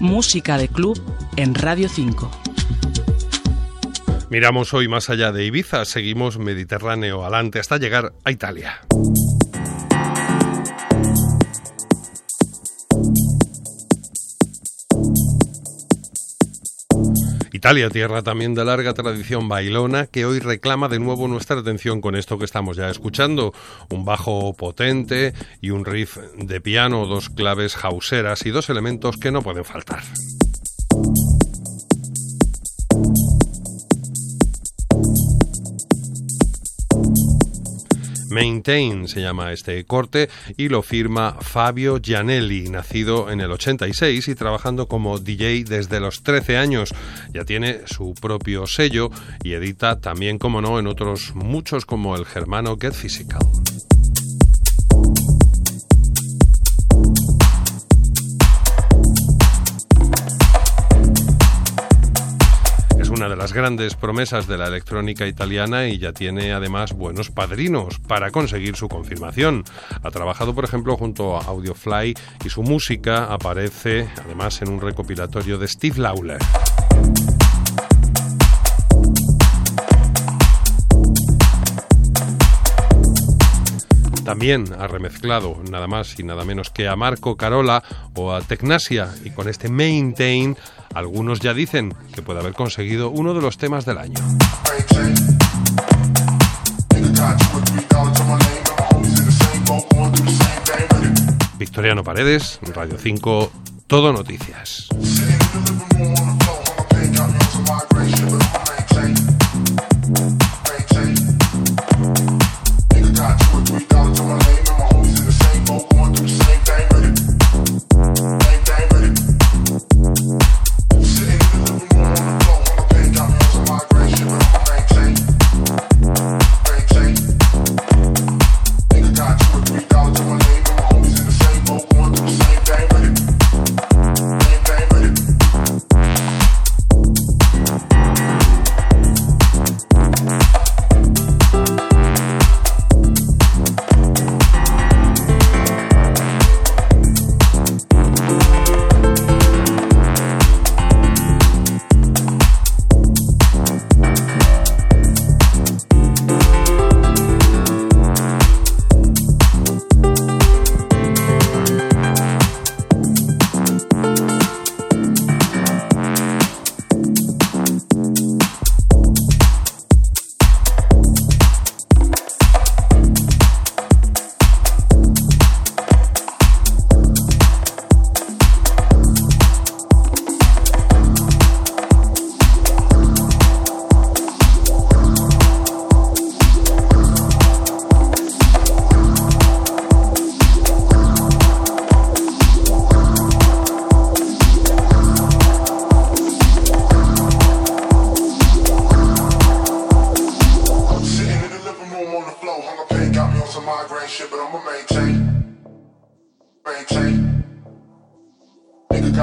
Música de club en Radio 5. Miramos hoy más allá de Ibiza, seguimos Mediterráneo adelante hasta llegar a Italia. Italia, tierra también de larga tradición bailona, que hoy reclama de nuevo nuestra atención con esto que estamos ya escuchando, un bajo potente y un riff de piano, dos claves jauseras y dos elementos que no pueden faltar. Maintain se llama este corte y lo firma Fabio Gianelli, nacido en el 86 y trabajando como DJ desde los 13 años. Ya tiene su propio sello y edita también, como no, en otros muchos como el germano Get Physical. Una de las grandes promesas de la electrónica italiana y ya tiene además buenos padrinos para conseguir su confirmación. Ha trabajado, por ejemplo, junto a Audiofly y su música aparece además en un recopilatorio de Steve Lawler. También ha remezclado nada más y nada menos que a Marco Carola o a Tecnasia y con este Maintain algunos ya dicen que puede haber conseguido uno de los temas del año. Victoriano Paredes, Radio 5, Todo Noticias.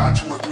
God to a